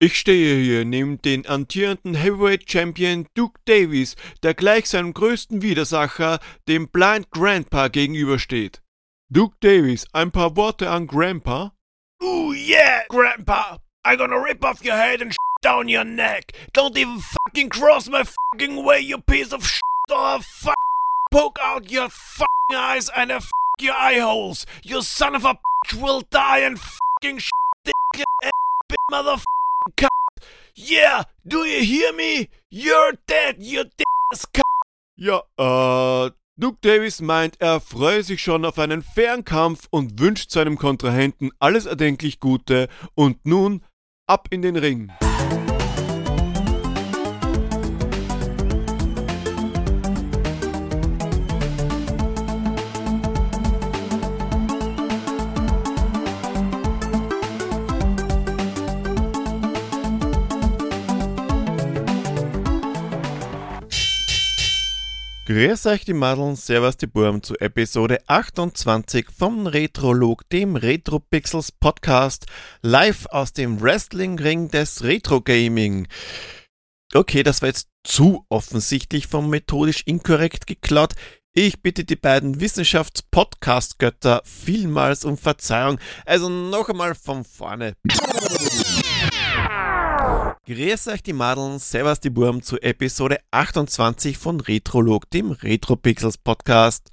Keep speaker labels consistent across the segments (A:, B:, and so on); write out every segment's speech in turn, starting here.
A: Ich stehe hier neben den amtierenden Heavyweight Champion Duke Davies, der gleich seinem größten Widersacher, dem Blind Grandpa, gegenübersteht. Duke Davies, ein paar Worte an Grandpa?
B: Ooh yeah, Grandpa! I'm gonna rip off your head and down your neck! Don't even fucking cross my fucking way, you piece of shit! Or fuck poke out your fucking eyes and a fuck your eye holes! You son of a bitch will die and fucking shit dick and bit motherfucking cunt! Yeah, do you hear me? You're dead, you dick cunt!
A: Ja, äh, Duke Davis meint, er freue sich schon auf einen fairen Kampf und wünscht seinem Kontrahenten alles erdenklich Gute und nun ab in den Ring. Grüß euch die Madeln, servus die Burm zu Episode 28 vom Retrolog, dem Retro Pixels Podcast, live aus dem Wrestling-Ring des Retro Gaming. Okay, das war jetzt zu offensichtlich vom methodisch inkorrekt geklaut. Ich bitte die beiden Wissenschafts-Podcast-Götter vielmals um Verzeihung. Also noch einmal von vorne. Grüß euch die Madeln, servus die Burm zu Episode 28 von Retrolog, dem Retropixels Podcast.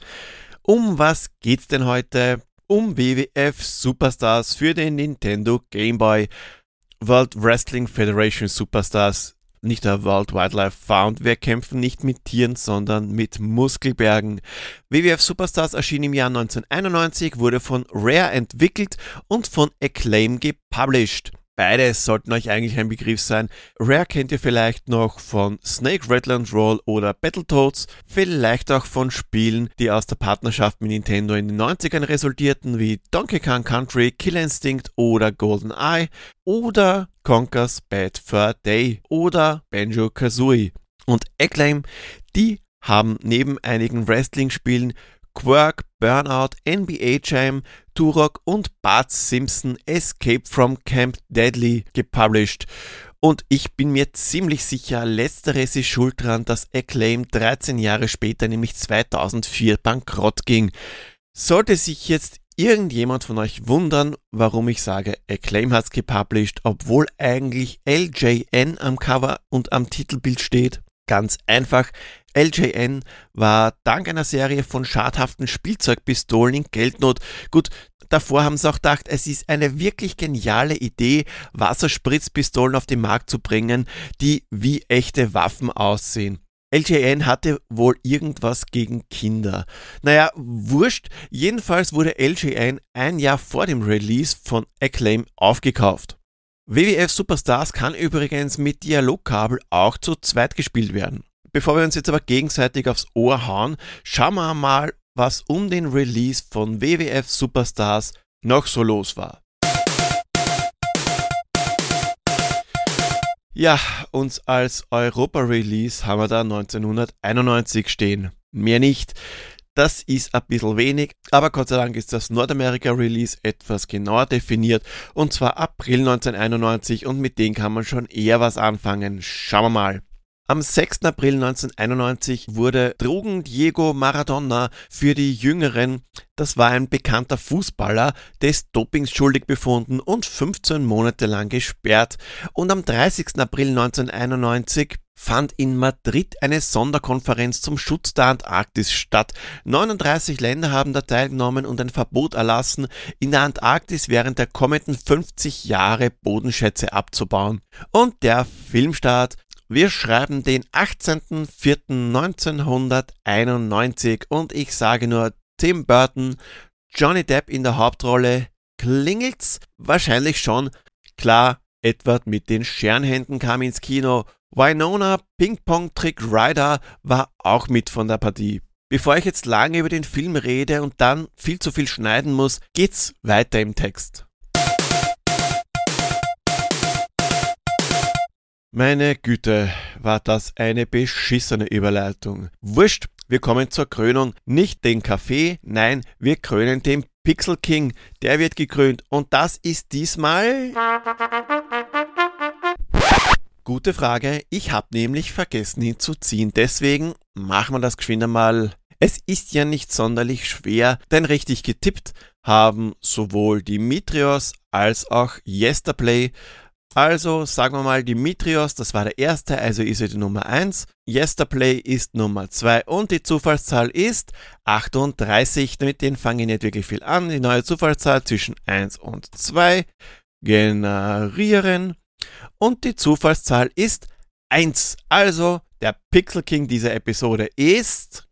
A: Um was geht's denn heute? Um WWF Superstars für den Nintendo Game Boy, World Wrestling Federation Superstars, nicht der World Wildlife Fund. Wir kämpfen nicht mit Tieren, sondern mit Muskelbergen. WWF Superstars erschien im Jahr 1991, wurde von Rare entwickelt und von Acclaim gepublished. Beides sollten euch eigentlich ein Begriff sein. Rare kennt ihr vielleicht noch von Snake Rattler Roll oder Battletoads, vielleicht auch von Spielen, die aus der Partnerschaft mit Nintendo in den 90ern resultierten, wie Donkey Kong Country, Killer Instinct oder Golden Eye oder Conker's Bad Fur Day oder Banjo Kazooie. Und Acclaim, die haben neben einigen Wrestling-Spielen Quirk, Burnout, NBA Jam, Turok und Bart Simpson Escape from Camp Deadly gepublished. Und ich bin mir ziemlich sicher, letzteres ist schuld daran, dass Acclaim 13 Jahre später, nämlich 2004, bankrott ging. Sollte sich jetzt irgendjemand von euch wundern, warum ich sage, Acclaim hat's gepublished, obwohl eigentlich LJN am Cover und am Titelbild steht? Ganz einfach, LJN war dank einer Serie von schadhaften Spielzeugpistolen in Geldnot. Gut, davor haben sie auch gedacht, es ist eine wirklich geniale Idee, Wasserspritzpistolen auf den Markt zu bringen, die wie echte Waffen aussehen. LJN hatte wohl irgendwas gegen Kinder. Naja, wurscht. Jedenfalls wurde LJN ein Jahr vor dem Release von Acclaim aufgekauft. WWF Superstars kann übrigens mit Dialogkabel auch zu zweit gespielt werden. Bevor wir uns jetzt aber gegenseitig aufs Ohr hauen, schauen wir mal, was um den Release von WWF Superstars noch so los war. Ja, uns als Europa-Release haben wir da 1991 stehen. Mehr nicht. Das ist ein bisschen wenig, aber Gott sei Dank ist das Nordamerika-Release etwas genauer definiert und zwar April 1991 und mit dem kann man schon eher was anfangen. Schauen wir mal. Am 6. April 1991 wurde Drogen Diego Maradona für die Jüngeren, das war ein bekannter Fußballer, des Dopings schuldig befunden und 15 Monate lang gesperrt. Und am 30. April 1991 fand in Madrid eine Sonderkonferenz zum Schutz der Antarktis statt. 39 Länder haben da teilgenommen und ein Verbot erlassen, in der Antarktis während der kommenden 50 Jahre Bodenschätze abzubauen. Und der Filmstart wir schreiben den 18.04.1991 und ich sage nur Tim Burton, Johnny Depp in der Hauptrolle. Klingelt's? Wahrscheinlich schon. Klar, Edward mit den Scherenhänden kam ins Kino. Winona Ping Pong Trick Rider war auch mit von der Partie. Bevor ich jetzt lange über den Film rede und dann viel zu viel schneiden muss, geht's weiter im Text. Meine Güte, war das eine beschissene Überleitung. Wurscht, wir kommen zur Krönung. Nicht den Kaffee, nein, wir krönen den Pixel King. Der wird gekrönt und das ist diesmal gute Frage. Ich habe nämlich vergessen, ihn zu ziehen. Deswegen machen wir das geschwind einmal. Es ist ja nicht sonderlich schwer, denn richtig getippt haben sowohl Dimitrios als auch Yesterplay. Also sagen wir mal Dimitrios, das war der erste, also ist er die Nummer 1. Yesterplay ist Nummer 2 und die Zufallszahl ist 38. Mit denen fange ich nicht wirklich viel an. Die neue Zufallszahl zwischen 1 und 2 generieren und die Zufallszahl ist 1. Also der Pixel King dieser Episode ist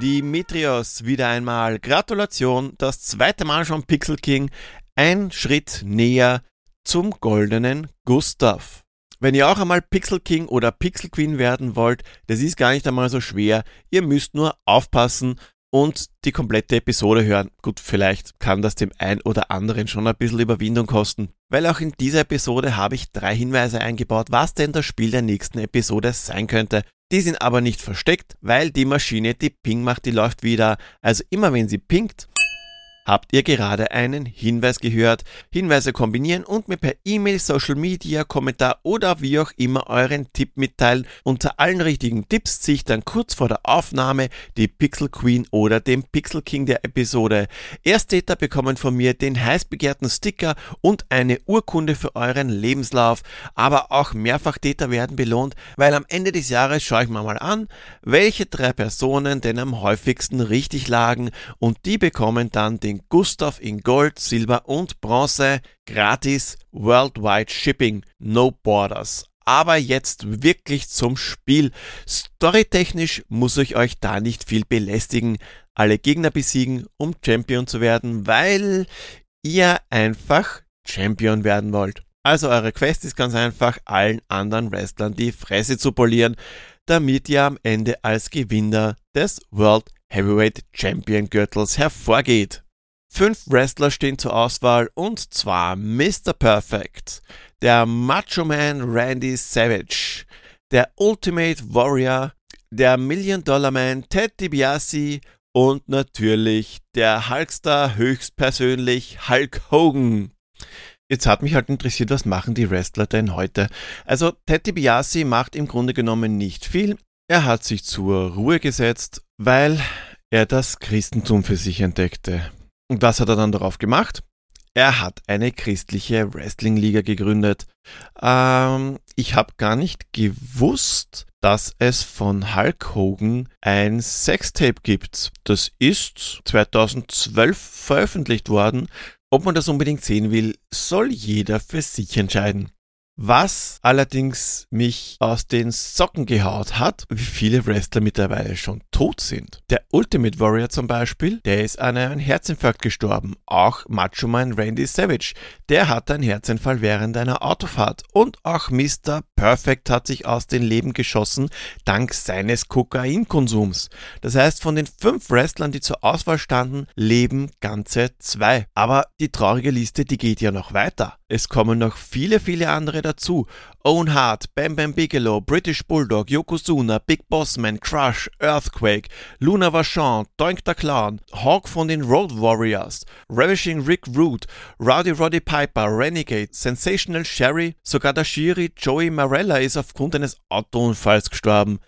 A: Dimitrios. Wieder einmal Gratulation, das zweite Mal schon Pixel King ein Schritt näher zum goldenen Gustav. Wenn ihr auch einmal Pixel King oder Pixel Queen werden wollt, das ist gar nicht einmal so schwer. Ihr müsst nur aufpassen und die komplette Episode hören. Gut, vielleicht kann das dem ein oder anderen schon ein bisschen Überwindung kosten. Weil auch in dieser Episode habe ich drei Hinweise eingebaut, was denn das Spiel der nächsten Episode sein könnte. Die sind aber nicht versteckt, weil die Maschine, die Ping macht, die läuft wieder. Also immer wenn sie pinkt, Habt ihr gerade einen Hinweis gehört? Hinweise kombinieren und mir per E-Mail, Social Media, Kommentar oder wie auch immer euren Tipp mitteilen. Unter allen richtigen Tipps ziehe ich dann kurz vor der Aufnahme die Pixel Queen oder den Pixel King der Episode. Ersttäter bekommen von mir den heiß begehrten Sticker und eine Urkunde für euren Lebenslauf. Aber auch Mehrfachtäter werden belohnt, weil am Ende des Jahres schaue ich mir mal an, welche drei Personen denn am häufigsten richtig lagen und die bekommen dann den den Gustav in Gold, Silber und Bronze gratis Worldwide Shipping, no Borders. Aber jetzt wirklich zum Spiel. Storytechnisch muss ich euch da nicht viel belästigen, alle Gegner besiegen, um Champion zu werden, weil ihr einfach Champion werden wollt. Also eure Quest ist ganz einfach, allen anderen Wrestlern die Fresse zu polieren, damit ihr am Ende als Gewinner des World Heavyweight Champion Gürtels hervorgeht. Fünf Wrestler stehen zur Auswahl und zwar Mr. Perfect, der Macho Man Randy Savage, der Ultimate Warrior, der Million Dollar Man Ted DiBiase und natürlich der Hulkstar höchstpersönlich Hulk Hogan. Jetzt hat mich halt interessiert, was machen die Wrestler denn heute? Also Ted DiBiase macht im Grunde genommen nicht viel. Er hat sich zur Ruhe gesetzt, weil er das Christentum für sich entdeckte. Und was hat er dann darauf gemacht? Er hat eine christliche Wrestling-Liga gegründet. Ähm, ich habe gar nicht gewusst, dass es von Hulk Hogan ein Sextape gibt. Das ist 2012 veröffentlicht worden. Ob man das unbedingt sehen will, soll jeder für sich entscheiden. Was allerdings mich aus den Socken gehaut hat, wie viele Wrestler mittlerweile schon tot sind. Der Ultimate Warrior zum Beispiel, der ist an einem Herzinfarkt gestorben. Auch Macho Man Randy Savage, der hatte einen Herzinfall während einer Autofahrt. Und auch Mr. Perfect hat sich aus dem Leben geschossen, dank seines Kokainkonsums. Das heißt, von den fünf Wrestlern, die zur Auswahl standen, leben ganze zwei. Aber die traurige Liste, die geht ja noch weiter. Es kommen noch viele, viele andere dazu. Owen Hart, Bam Bam Bigelow, British Bulldog, Yokozuna, Big Bossman, Crush, Earthquake, Luna Vachon, Doink the Clown, Hawk von den Road Warriors, Ravishing Rick Root, Rowdy Roddy Piper, Renegade, Sensational Sherry, sogar der Shiri Joey Marella ist aufgrund eines Autounfalls gestorben.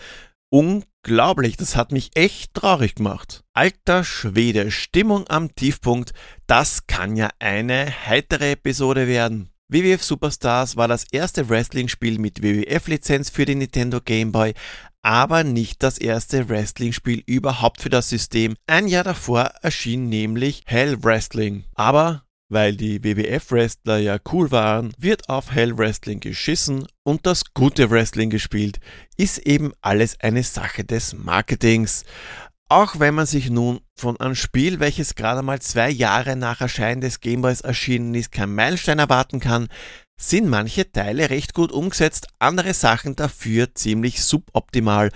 A: Unglaublich, das hat mich echt traurig gemacht. Alter Schwede, Stimmung am Tiefpunkt, das kann ja eine heitere Episode werden. WWF Superstars war das erste Wrestling-Spiel mit WWF-Lizenz für den Nintendo Game Boy, aber nicht das erste Wrestling-Spiel überhaupt für das System. Ein Jahr davor erschien nämlich Hell Wrestling. Aber weil die WWF-Wrestler ja cool waren, wird auf Hell Wrestling geschissen und das gute Wrestling gespielt. Ist eben alles eine Sache des Marketings. Auch wenn man sich nun von einem Spiel, welches gerade mal zwei Jahre nach Erscheinen des Gameboys erschienen ist, kein Meilenstein erwarten kann, sind manche Teile recht gut umgesetzt, andere Sachen dafür ziemlich suboptimal.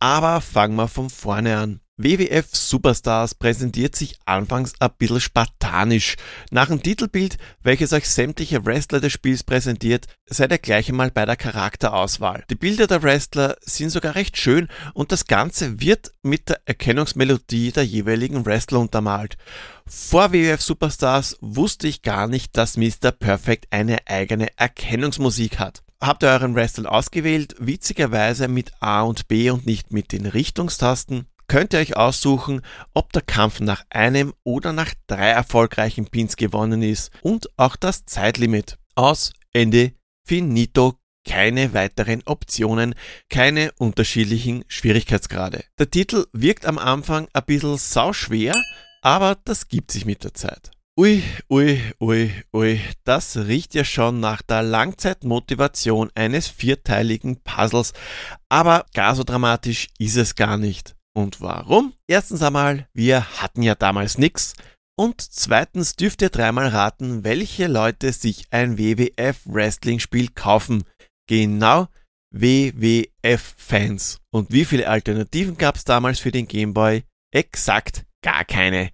A: Aber fangen wir von vorne an. WWF Superstars präsentiert sich anfangs ein bisschen spartanisch. Nach dem Titelbild, welches euch sämtliche Wrestler des Spiels präsentiert, seid ihr gleich einmal bei der Charakterauswahl. Die Bilder der Wrestler sind sogar recht schön und das Ganze wird mit der Erkennungsmelodie der jeweiligen Wrestler untermalt. Vor WWF Superstars wusste ich gar nicht, dass Mr. Perfect eine eigene Erkennungsmusik hat. Habt ihr euren Wrestler ausgewählt, witzigerweise mit A und B und nicht mit den Richtungstasten? Könnt ihr euch aussuchen, ob der Kampf nach einem oder nach drei erfolgreichen Pins gewonnen ist und auch das Zeitlimit. Aus, Ende, finito, keine weiteren Optionen, keine unterschiedlichen Schwierigkeitsgrade. Der Titel wirkt am Anfang ein bisschen sauschwer, aber das gibt sich mit der Zeit. Ui, ui, ui, ui, das riecht ja schon nach der Langzeitmotivation eines vierteiligen Puzzles, aber gar so dramatisch ist es gar nicht. Und warum? Erstens einmal, wir hatten ja damals nix. Und zweitens dürft ihr dreimal raten, welche Leute sich ein WWF Wrestling Spiel kaufen. Genau WWF-Fans. Und wie viele Alternativen gab es damals für den Gameboy? Exakt gar keine.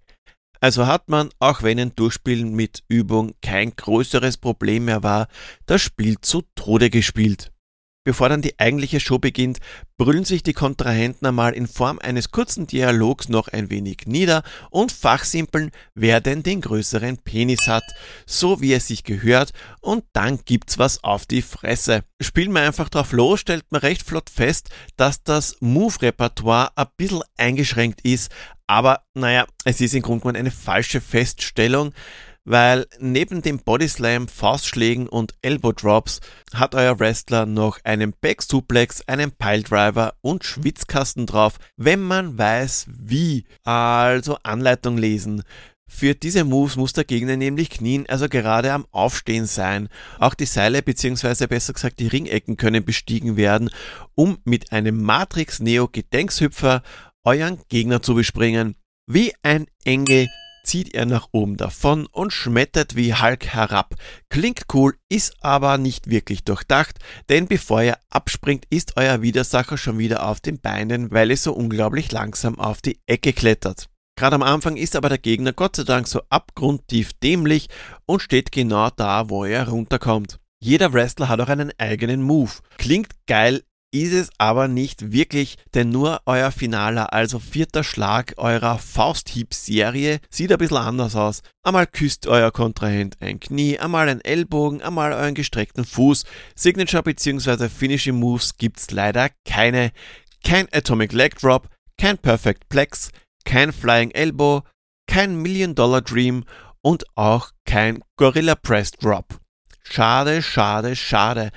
A: Also hat man, auch wenn ein Durchspielen mit Übung kein größeres Problem mehr war, das Spiel zu Tode gespielt. Bevor dann die eigentliche Show beginnt, brüllen sich die Kontrahenten einmal in Form eines kurzen Dialogs noch ein wenig nieder und fachsimpeln, wer denn den größeren Penis hat, so wie es sich gehört, und dann gibt's was auf die Fresse. Spielen wir einfach drauf los, stellt man recht flott fest, dass das Move-Repertoire ein bisschen eingeschränkt ist, aber naja, es ist im Grunde genommen eine falsche Feststellung weil neben dem Bodyslam, Faustschlägen und Elbow Drops hat euer Wrestler noch einen Back Suplex, einen Piledriver und Schwitzkasten drauf, wenn man weiß wie. Also Anleitung lesen. Für diese Moves muss der Gegner nämlich knien, also gerade am Aufstehen sein. Auch die Seile bzw. besser gesagt die Ringecken können bestiegen werden, um mit einem Matrix Neo Gedenkshüpfer euren Gegner zu bespringen. Wie ein Engel zieht er nach oben davon und schmettert wie Hulk herab. Klingt cool, ist aber nicht wirklich durchdacht, denn bevor er abspringt, ist euer Widersacher schon wieder auf den Beinen, weil er so unglaublich langsam auf die Ecke klettert. Gerade am Anfang ist aber der Gegner Gott sei Dank so abgrundtief dämlich und steht genau da, wo er runterkommt. Jeder Wrestler hat auch einen eigenen Move. Klingt geil, ist es aber nicht wirklich, denn nur euer finaler, also vierter Schlag eurer Fausthieb-Serie sieht ein bisschen anders aus. Einmal küsst euer Kontrahent ein Knie, einmal ein Ellbogen, einmal euren gestreckten Fuß. Signature bzw. Finishing Moves gibt's leider keine. Kein Atomic Leg Drop, kein Perfect Plex, kein Flying Elbow, kein Million Dollar Dream und auch kein Gorilla Press Drop. Schade, schade, schade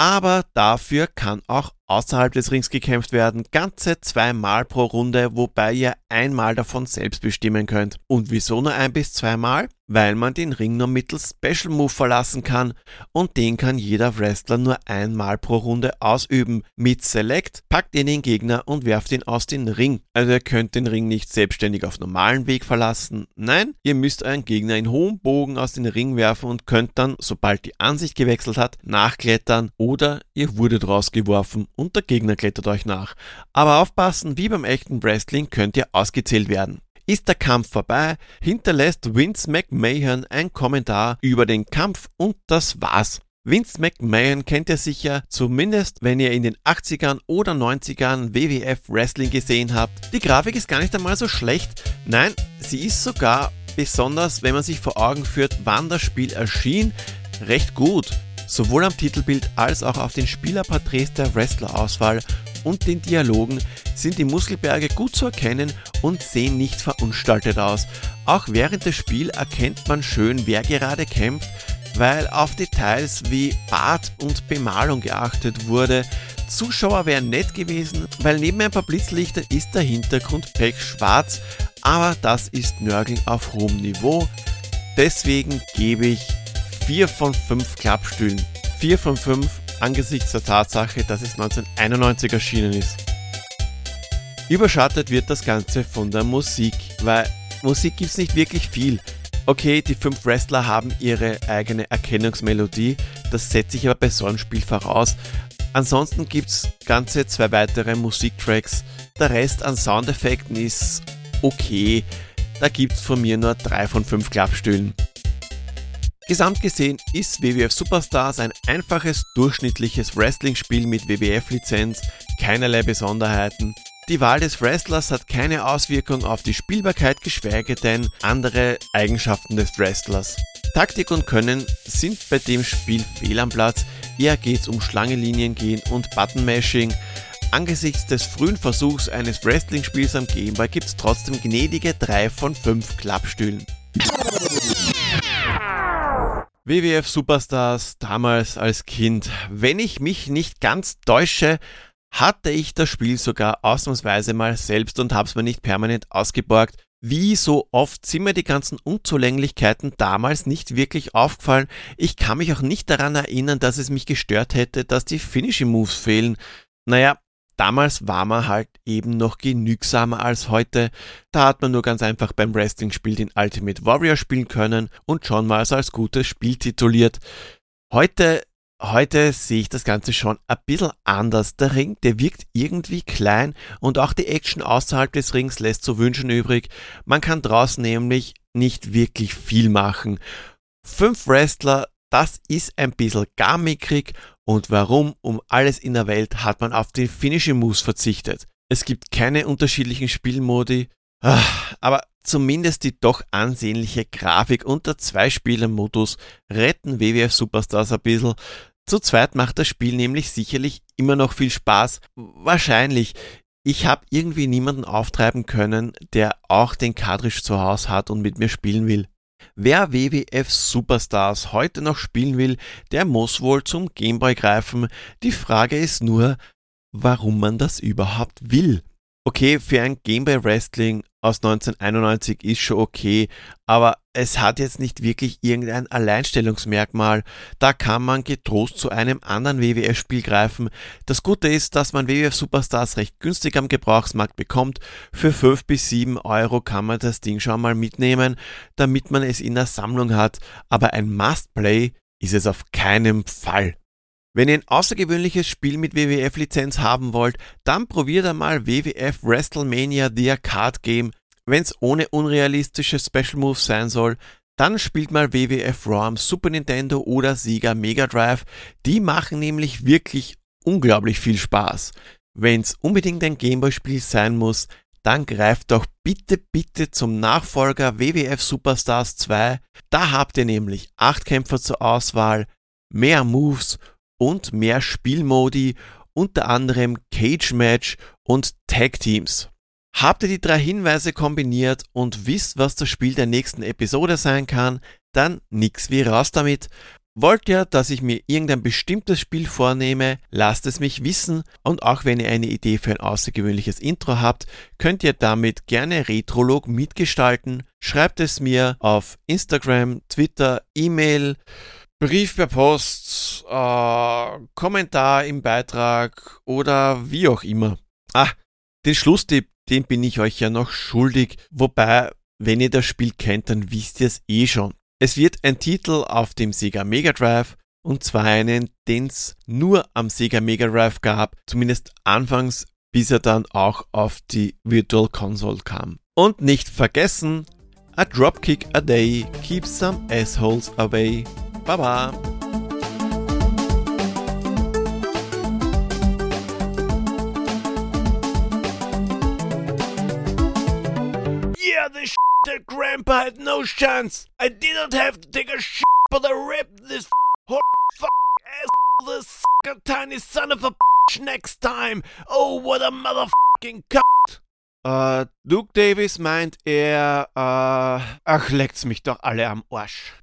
A: aber dafür kann auch außerhalb des Rings gekämpft werden, ganze zweimal pro Runde, wobei ihr einmal davon selbst bestimmen könnt. Und wieso nur ein bis zweimal? Weil man den Ring nur mittels Special Move verlassen kann und den kann jeder Wrestler nur einmal pro Runde ausüben. Mit Select packt ihr den Gegner und werft ihn aus dem Ring. Also ihr könnt den Ring nicht selbstständig auf normalen Weg verlassen. Nein, ihr müsst euren Gegner in hohem Bogen aus dem Ring werfen und könnt dann, sobald die Ansicht gewechselt hat, nachklettern oder ihr wurdet rausgeworfen und der Gegner klettert euch nach. Aber aufpassen, wie beim echten Wrestling könnt ihr ausgezählt werden. Ist der Kampf vorbei, hinterlässt Vince McMahon ein Kommentar über den Kampf und das war's. Vince McMahon kennt ihr sicher, zumindest wenn ihr in den 80ern oder 90ern WWF Wrestling gesehen habt. Die Grafik ist gar nicht einmal so schlecht. Nein, sie ist sogar, besonders wenn man sich vor Augen führt, wann das Spiel erschien, recht gut. Sowohl am Titelbild als auch auf den Spielerporträts der Wrestlerauswahl und den Dialogen sind die Muskelberge gut zu erkennen und sehen nicht verunstaltet aus. Auch während des Spiels erkennt man schön, wer gerade kämpft, weil auf Details wie Bart und Bemalung geachtet wurde. Zuschauer wären nett gewesen, weil neben ein paar Blitzlichtern ist der Hintergrund pechschwarz, aber das ist Nörgeln auf hohem Niveau. Deswegen gebe ich 4 von 5 Klappstühlen. 4 von 5 angesichts der Tatsache, dass es 1991 erschienen ist. Überschattet wird das Ganze von der Musik, weil Musik gibt es nicht wirklich viel. Okay, die fünf Wrestler haben ihre eigene Erkennungsmelodie, das setze ich aber bei so einem Spiel voraus. Ansonsten gibt's ganze zwei weitere Musiktracks. Der Rest an Soundeffekten ist okay. Da gibt's von mir nur drei von fünf Klappstühlen. Gesamt gesehen ist WWF Superstars ein einfaches, durchschnittliches Wrestling-Spiel mit WWF-Lizenz, keinerlei Besonderheiten. Die Wahl des Wrestlers hat keine Auswirkung auf die Spielbarkeit, geschweige denn andere Eigenschaften des Wrestlers. Taktik und Können sind bei dem Spiel fehl am Platz, eher geht's um Schlangenlinien gehen und Button-Mashing. Angesichts des frühen Versuchs eines Wrestling-Spiels am Gameboy gibt's trotzdem gnädige 3 von 5 Klappstühlen. WWF Superstars damals als Kind. Wenn ich mich nicht ganz täusche, hatte ich das Spiel sogar ausnahmsweise mal selbst und hab's mir nicht permanent ausgeborgt. Wie so oft sind mir die ganzen Unzulänglichkeiten damals nicht wirklich aufgefallen. Ich kann mich auch nicht daran erinnern, dass es mich gestört hätte, dass die Finishing Moves fehlen. Naja, Damals war man halt eben noch genügsamer als heute. Da hat man nur ganz einfach beim Wrestling-Spiel den Ultimate Warrior spielen können und schon mal als gutes Spiel tituliert. Heute, heute sehe ich das Ganze schon ein bisschen anders. Der Ring, der wirkt irgendwie klein und auch die Action außerhalb des Rings lässt zu wünschen übrig. Man kann draußen nämlich nicht wirklich viel machen. Fünf Wrestler, das ist ein bisschen gar mickrig und warum um alles in der Welt hat man auf den Finishing Moves verzichtet? Es gibt keine unterschiedlichen Spielmodi, ah, aber zumindest die doch ansehnliche Grafik und der Zwei-Spieler-Modus retten WWF Superstars ein bisschen. Zu zweit macht das Spiel nämlich sicherlich immer noch viel Spaß. Wahrscheinlich. Ich habe irgendwie niemanden auftreiben können, der auch den Cartridge zu Hause hat und mit mir spielen will. Wer WWF Superstars heute noch spielen will, der muss wohl zum Gameboy greifen. Die Frage ist nur, warum man das überhaupt will. Okay, für ein Gameboy Wrestling aus 1991 ist schon okay, aber es hat jetzt nicht wirklich irgendein Alleinstellungsmerkmal. Da kann man getrost zu einem anderen WWF-Spiel greifen. Das Gute ist, dass man WWF Superstars recht günstig am Gebrauchsmarkt bekommt. Für 5 bis 7 Euro kann man das Ding schon mal mitnehmen, damit man es in der Sammlung hat. Aber ein Must-Play ist es auf keinen Fall. Wenn ihr ein außergewöhnliches Spiel mit WWF-Lizenz haben wollt, dann probiert einmal WWF WrestleMania The Arcade Game. Wenn es ohne unrealistische Special Moves sein soll, dann spielt mal WWF Raw am Super Nintendo oder Sega Mega Drive. Die machen nämlich wirklich unglaublich viel Spaß. Wenn es unbedingt ein Gameboy-Spiel sein muss, dann greift doch bitte, bitte zum Nachfolger WWF Superstars 2. Da habt ihr nämlich 8 Kämpfer zur Auswahl, mehr Moves und mehr Spielmodi, unter anderem Cage Match und Tag Teams. Habt ihr die drei Hinweise kombiniert und wisst, was das Spiel der nächsten Episode sein kann, dann nix wie raus damit. Wollt ihr, dass ich mir irgendein bestimmtes Spiel vornehme, lasst es mich wissen und auch wenn ihr eine Idee für ein außergewöhnliches Intro habt, könnt ihr damit gerne Retrolog mitgestalten. Schreibt es mir auf Instagram, Twitter, E-Mail, Brief per Post, äh, Kommentar im Beitrag oder wie auch immer. Ah, den Schlusstipp, den bin ich euch ja noch schuldig. Wobei, wenn ihr das Spiel kennt, dann wisst ihr es eh schon. Es wird ein Titel auf dem Sega Mega Drive und zwar einen, den es nur am Sega Mega Drive gab, zumindest anfangs, bis er dann auch auf die Virtual Console kam. Und nicht vergessen, a dropkick a day keeps some assholes away. Baba.
B: The shit that Grandpa had no chance. I didn't have to take a shit, but I ripped this whole fuck ass the sucker tiny son of a bitch next time. Oh, what a motherfucking cunt.
A: Äh, Duke Davis meint er, äh, ach, leckt's mich doch alle am Arsch.